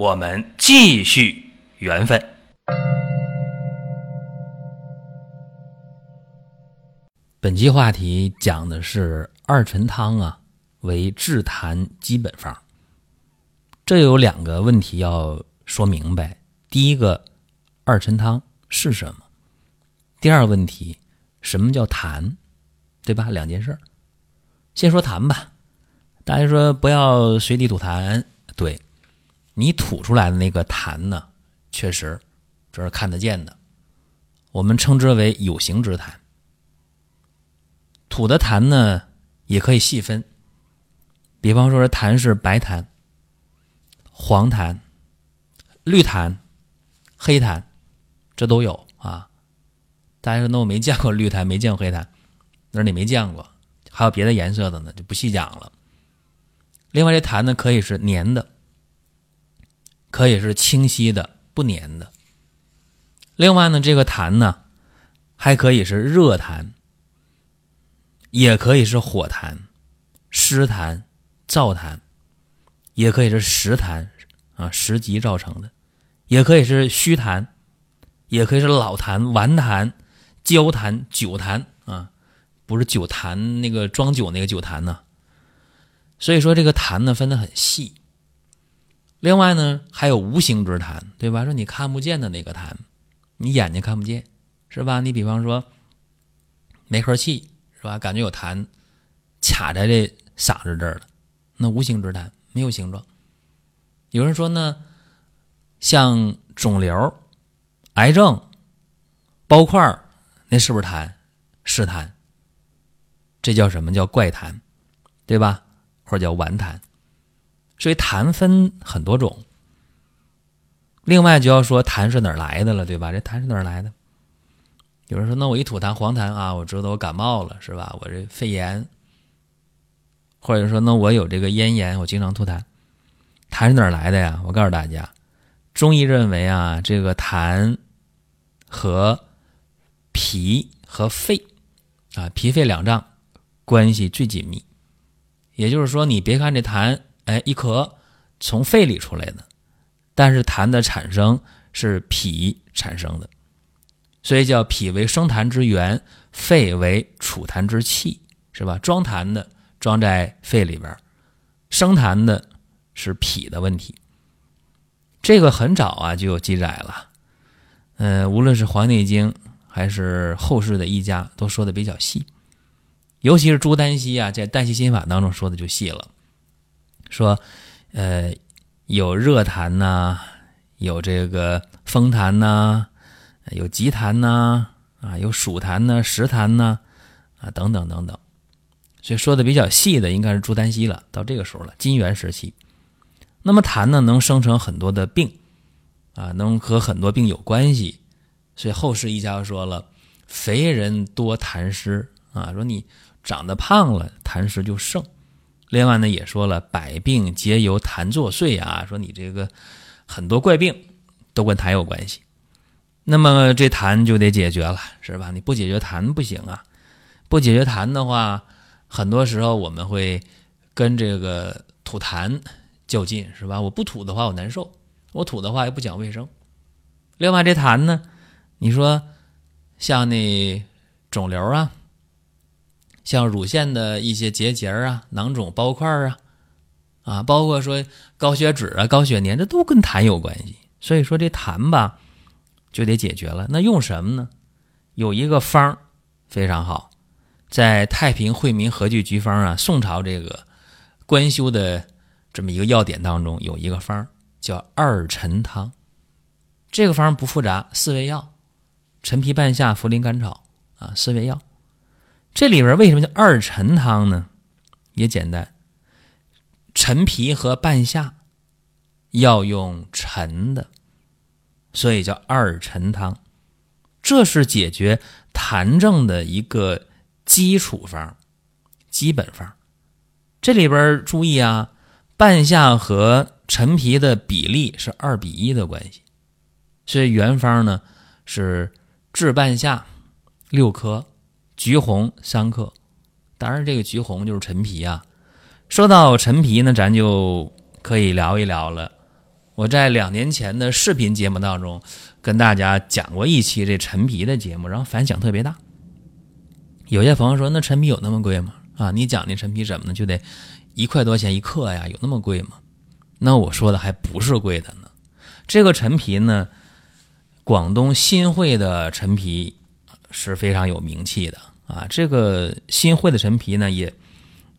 我们继续缘分。本期话题讲的是二陈汤啊，为治痰基本方。这有两个问题要说明白。第一个，二陈汤是什么？第二个问题，什么叫痰？对吧？两件事儿。先说痰吧。大家说不要随地吐痰，对，你吐出来的那个痰呢，确实这是看得见的，我们称之为有形之痰。吐的痰呢，也可以细分，比方说是痰是白痰、黄痰、绿痰、黑痰，这都有啊。大家说那我没见过绿痰，没见过黑痰，那你没见过，还有别的颜色的呢，就不细讲了。另外，这痰呢可以是黏的，可以是清晰的不粘的。另外呢，这个痰呢还可以是热痰。也可以是火痰、湿痰、燥痰，也可以是实痰啊，实疾造成的；也可以是虚痰，也可以是老痰、顽痰、焦痰、酒痰啊，不是酒痰那个装酒那个酒痰呢。所以说这个痰呢分得很细。另外呢还有无形之痰，对吧？说你看不见的那个痰，你眼睛看不见，是吧？你比方说没口气。是吧？感觉有痰卡在这嗓子这儿了，那无形之痰没有形状。有人说呢，像肿瘤、癌症、包块那是不是痰？是痰。这叫什么叫怪痰，对吧？或者叫顽痰。所以痰分很多种。另外就要说痰是哪儿来的了，对吧？这痰是哪儿来的？有人说：“那我一吐痰黄痰啊，我知道我感冒了，是吧？我这肺炎，或者说那我有这个咽炎，我经常吐痰。痰是哪儿来的呀？我告诉大家，中医认为啊，这个痰和脾和肺啊，脾肺两脏关系最紧密。也就是说，你别看这痰，哎，一咳从肺里出来的，但是痰的产生是脾产生的。”所以叫脾为生痰之源，肺为储痰之器，是吧？装痰的装在肺里边，生痰的是脾的问题。这个很早啊就有记载了，嗯，无论是《黄帝内经》还是后世的医家都说的比较细，尤其是朱丹溪啊，在《丹溪心法》当中说的就细了，说，呃，有热痰呐，有这个风痰呐。有急痰呐，啊，有暑痰呐，湿痰呐，啊，等等等等，所以说的比较细的应该是朱丹溪了，到这个时候了，金元时期。那么痰呢，能生成很多的病，啊，能和很多病有关系。所以后世医家说了，肥人多痰湿啊，说你长得胖了，痰湿就盛。另外呢，也说了，百病皆由痰作祟啊，说你这个很多怪病都跟痰有关系。那么这痰就得解决了，是吧？你不解决痰不行啊！不解决痰的话，很多时候我们会跟这个吐痰较劲，是吧？我不吐的话我难受，我吐的话又不讲卫生。另外这痰呢，你说像那肿瘤啊，像乳腺的一些结节啊、囊肿、包块啊，啊，包括说高血脂啊、高血粘，这都跟痰有关系。所以说这痰吧。就得解决了，那用什么呢？有一个方非常好，在《太平惠民和剂局方》啊，宋朝这个官修的这么一个要点当中，有一个方叫二陈汤。这个方不复杂，四味药：陈皮、半夏、茯苓、甘草啊，四味药。这里边为什么叫二陈汤呢？也简单，陈皮和半夏要用陈的。所以叫二陈汤。这是解决痰症的一个基础方、基本方。这里边注意啊，半夏和陈皮的比例是二比一的关系。所以原方呢是炙半夏六克，橘红三克。当然，这个橘红就是陈皮啊。说到陈皮呢，咱就可以聊一聊了。我在两年前的视频节目当中跟大家讲过一期这陈皮的节目，然后反响特别大。有些朋友说：“那陈皮有那么贵吗？”啊，你讲那陈皮怎么呢？就得一块多钱一克呀？有那么贵吗？那我说的还不是贵的呢。这个陈皮呢，广东新会的陈皮是非常有名气的啊。这个新会的陈皮呢，也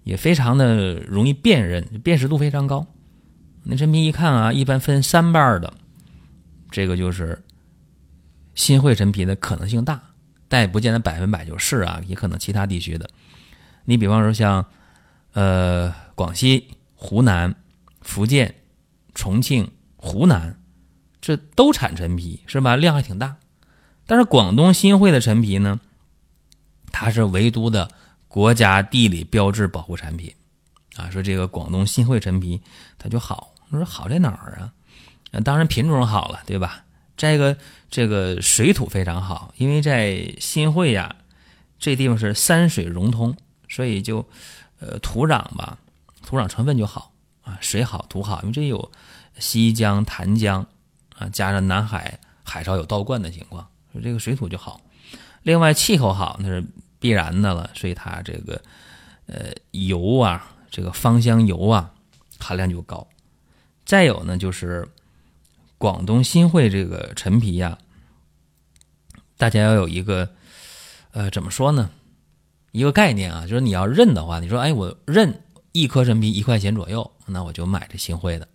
也非常的容易辨认，辨识度非常高。那陈皮一看啊，一般分三瓣的，这个就是新会陈皮的可能性大，但也不见得百分百就是啊，也可能其他地区的。你比方说像，呃，广西、湖南、福建、重庆、湖南，这都产陈皮是吧？量还挺大。但是广东新会的陈皮呢，它是唯独的国家地理标志保护产品啊。说这个广东新会陈皮它就好，我说好在哪儿啊？当然品种好了，对吧？这个这个水土非常好，因为在新会呀，这地方是山水融通。所以就，呃，土壤吧，土壤成分就好啊，水好土好，因为这有西江、潭江啊，加上南海海潮有倒灌的情况，所以这个水土就好。另外气候好那是必然的了，所以它这个呃油啊，这个芳香油啊含量就高。再有呢，就是广东新会这个陈皮呀，大家要有一个呃怎么说呢？一个概念啊，就是你要认的话，你说哎，我认一颗陈皮一块钱左右，那我就买这新会的。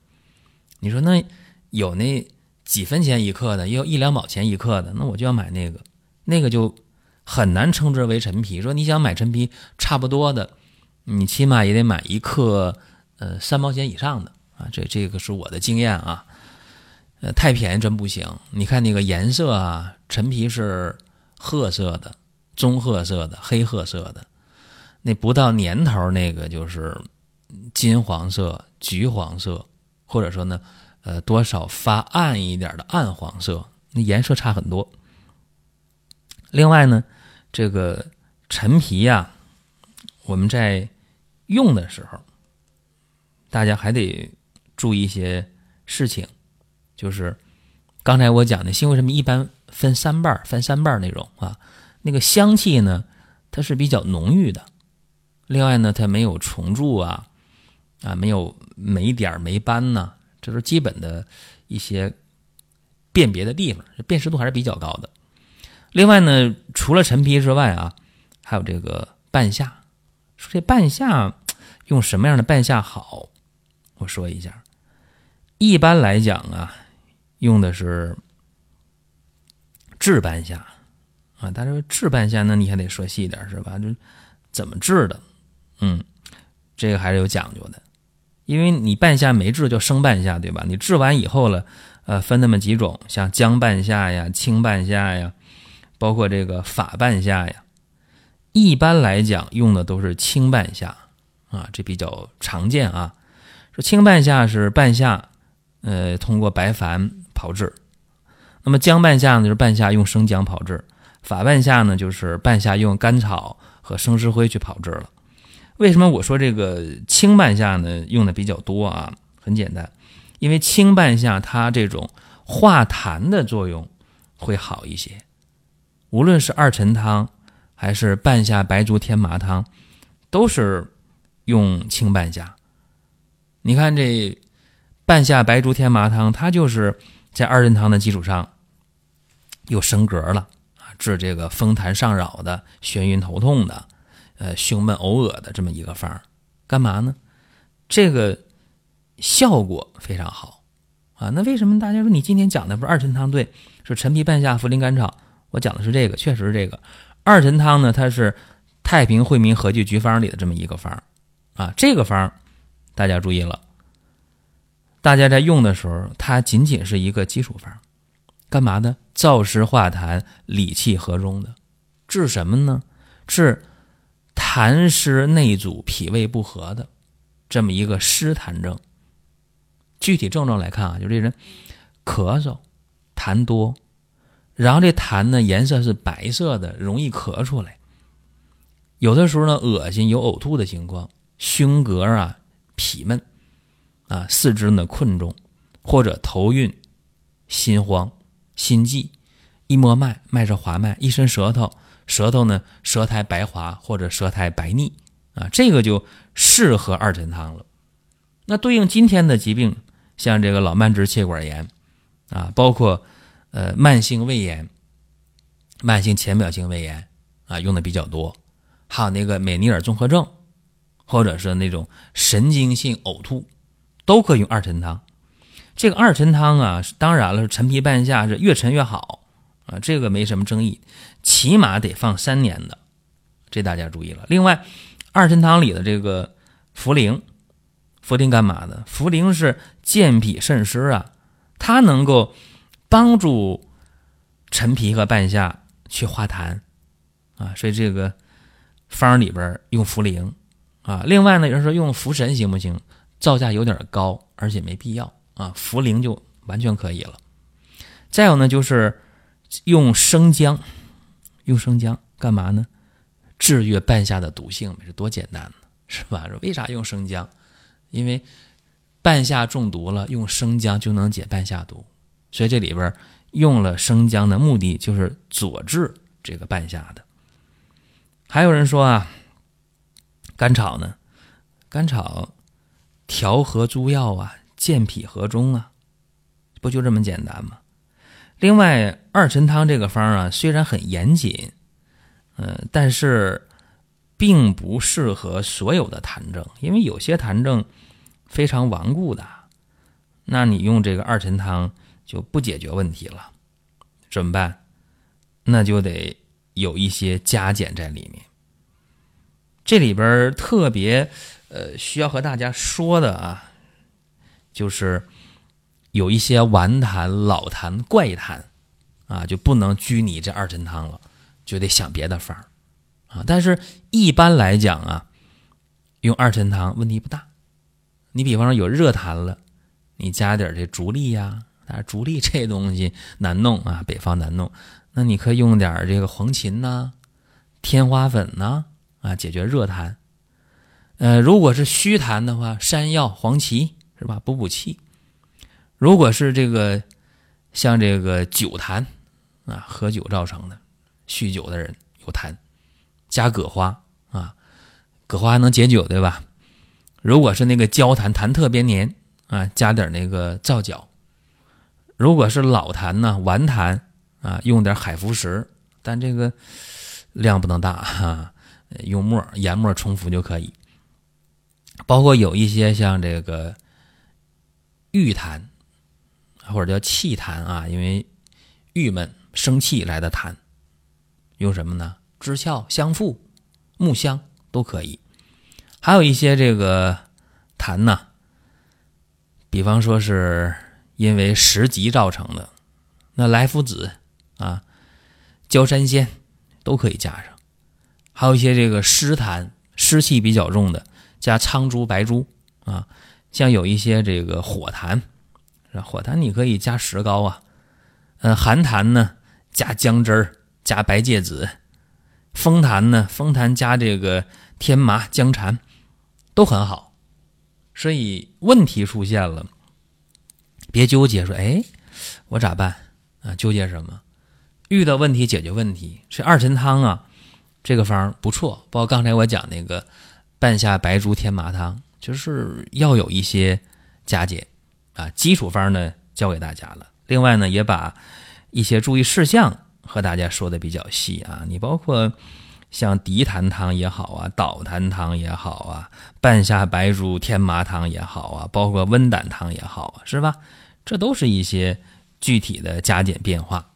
你说那有那几分钱一克的，也有一两毛钱一克的，那我就要买那个，那个就很难称之为陈皮。说你想买陈皮差不多的，你起码也得买一克呃三毛钱以上的啊。这这个是我的经验啊，呃，太便宜真不行。你看那个颜色啊，陈皮是褐色的。棕褐色的、黑褐色的，那不到年头那个就是金黄色、橘黄色，或者说呢，呃，多少发暗一点的暗黄色，那颜色差很多。另外呢，这个陈皮呀，我们在用的时候，大家还得注意一些事情，就是刚才我讲的新会陈皮一般分三瓣分三瓣那种啊。那个香气呢，它是比较浓郁的。另外呢，它没有虫蛀啊，啊，没有霉点霉斑呢，这是基本的一些辨别的地方，辨识度还是比较高的。另外呢，除了陈皮之外啊，还有这个半夏。说这半夏用什么样的半夏好？我说一下。一般来讲啊，用的是制半夏。啊，但是制半夏呢，你还得说细点是吧？就怎么制的？嗯，这个还是有讲究的，因为你半夏没制就生半夏，对吧？你制完以后了，呃，分那么几种，像姜半夏呀、青半夏呀，包括这个法半夏呀。一般来讲，用的都是青半夏啊，这比较常见啊。说青半夏是半夏，呃，通过白矾炮制；那么姜半夏呢，就是半夏用生姜炮制。法半夏呢，就是半夏用甘草和生石灰去炮制了。为什么我说这个青半夏呢？用的比较多啊？很简单，因为青半夏它这种化痰的作用会好一些。无论是二陈汤还是半夏白术天麻汤，都是用青半夏。你看这半夏白术天麻汤，它就是在二陈汤的基础上又升格了啊。治这个风痰上扰的、眩晕头痛的、呃胸闷呕恶的这么一个方儿，干嘛呢？这个效果非常好啊！那为什么大家说你今天讲的不是二陈汤？对，是陈皮、半夏、茯苓、甘草。我讲的是这个，确实是这个二陈汤呢，它是太平惠民合剂局方里的这么一个方儿啊。这个方儿大家注意了，大家在用的时候，它仅仅是一个基础方，干嘛的？燥湿化痰、理气和中的，治什么呢？治痰湿内阻、脾胃不和的这么一个湿痰症。具体症状来看啊，就这人咳嗽，痰多，然后这痰呢颜色是白色的，容易咳出来。有的时候呢，恶心有呕吐的情况，胸膈啊痞闷，啊四肢呢困重，或者头晕、心慌、心悸，一摸脉脉是滑脉，一伸舌头，舌头呢舌苔白滑或者舌苔白腻，啊这个就适合二陈汤了。那对应今天的疾病，像这个老慢支气管炎，啊包括呃慢性胃炎、慢性浅表性胃炎啊用的比较多。还有那个美尼尔综合症，或者是那种神经性呕吐，都可以用二陈汤。这个二陈汤啊，当然了，陈皮半夏是越陈越好啊，这个没什么争议，起码得放三年的，这大家注意了。另外，二陈汤里的这个茯苓，茯苓干嘛的？茯苓是健脾渗湿啊，它能够帮助陈皮和半夏去化痰啊，所以这个。方里边用茯苓啊，另外呢，有人说用茯神行不行？造价有点高，而且没必要啊，茯苓就完全可以了。再有呢，就是用生姜，用生姜干嘛呢？制约半夏的毒性，这多简单呢，是吧？为啥用生姜？因为半夏中毒了，用生姜就能解半夏毒，所以这里边用了生姜的目的就是佐治这个半夏的。还有人说啊，甘草呢？甘草调和诸药啊，健脾和中啊，不就这么简单吗？另外，二陈汤这个方啊，虽然很严谨，嗯，但是并不适合所有的痰症，因为有些痰症非常顽固的，那你用这个二陈汤就不解决问题了，怎么办？那就得。有一些加减在里面，这里边特别呃需要和大家说的啊，就是有一些顽痰、老痰、怪痰啊，就不能拘泥这二陈汤了，就得想别的法儿啊。但是一般来讲啊，用二陈汤问题不大。你比方说有热痰了，你加点这竹沥呀，啊，竹沥这东西难弄啊，北方难弄。那你可以用点这个黄芩呐、天花粉呐啊，解决热痰。呃，如果是虚痰的话，山药、黄芪是吧，补补气。如果是这个像这个酒痰啊，喝酒造成的，酗酒的人有痰，加葛花啊，葛花还能解酒对吧？如果是那个焦痰，痰特别黏啊，加点那个皂角。如果是老痰呢，顽痰。啊，用点海浮石，但这个量不能大哈，用沫研沫冲服就可以。包括有一些像这个玉痰或者叫气痰啊，因为郁闷生气来的痰，用什么呢？知壳、香附、木香都可以。还有一些这个痰呢，比方说是因为食积造成的，那来福子。啊，焦山仙都可以加上，还有一些这个湿痰、湿气比较重的，加苍术、白术啊。像有一些这个火痰，火痰你可以加石膏啊。嗯，寒痰呢，加姜汁儿、加白芥子；风痰呢，风痰加这个天麻、姜蝉，都很好。所以问题出现了，别纠结，说哎，我咋办啊？纠结什么？遇到问题解决问题，这二陈汤啊，这个方不错。包括刚才我讲那个半夏白术天麻汤，就是要有一些加减啊。基础方呢教给大家了，另外呢也把一些注意事项和大家说的比较细啊。你包括像涤痰汤也好啊，导痰汤也好啊，半夏白术天麻汤也好啊，包括温胆汤也好啊，是吧？这都是一些具体的加减变化。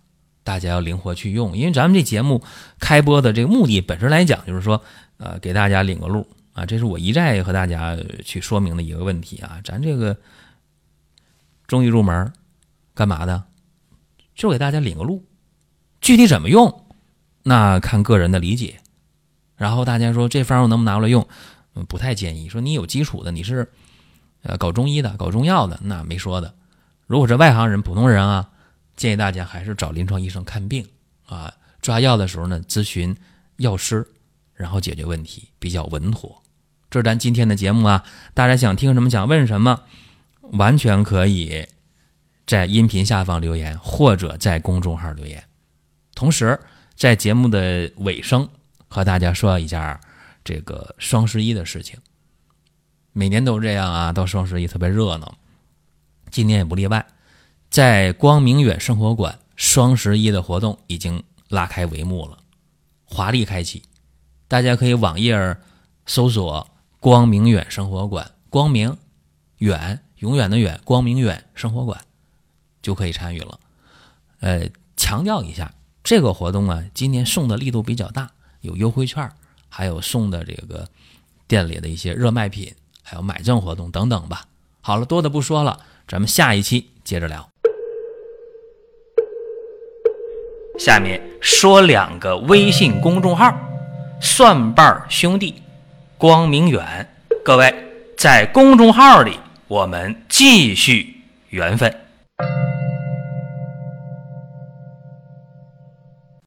大家要灵活去用，因为咱们这节目开播的这个目的本身来讲，就是说，呃，给大家领个路啊，这是我一再和大家去说明的一个问题啊。咱这个中医入门干嘛的？就给大家领个路，具体怎么用，那看个人的理解。然后大家说这方我能不能拿过来用？嗯，不太建议。说你有基础的，你是呃搞中医的、搞中药的，那没说的。如果是外行人、普通人啊，建议大家还是找临床医生看病啊。抓药的时候呢，咨询药师，然后解决问题比较稳妥。这是咱今天的节目啊，大家想听什么、想问什么，完全可以在音频下方留言，或者在公众号留言。同时，在节目的尾声。和大家说一下这个双十一的事情。每年都这样啊，到双十一特别热闹，今年也不例外。在光明远生活馆，双十一的活动已经拉开帷幕了，华丽开启。大家可以网页搜索“光明远生活馆”，光明远永远的远，光明远生活馆就可以参与了。呃，强调一下，这个活动啊，今年送的力度比较大。有优惠券，还有送的这个店里的一些热卖品，还有买赠活动等等吧。好了，多的不说了，咱们下一期接着聊。下面说两个微信公众号：蒜瓣兄弟、光明远。各位在公众号里，我们继续缘分。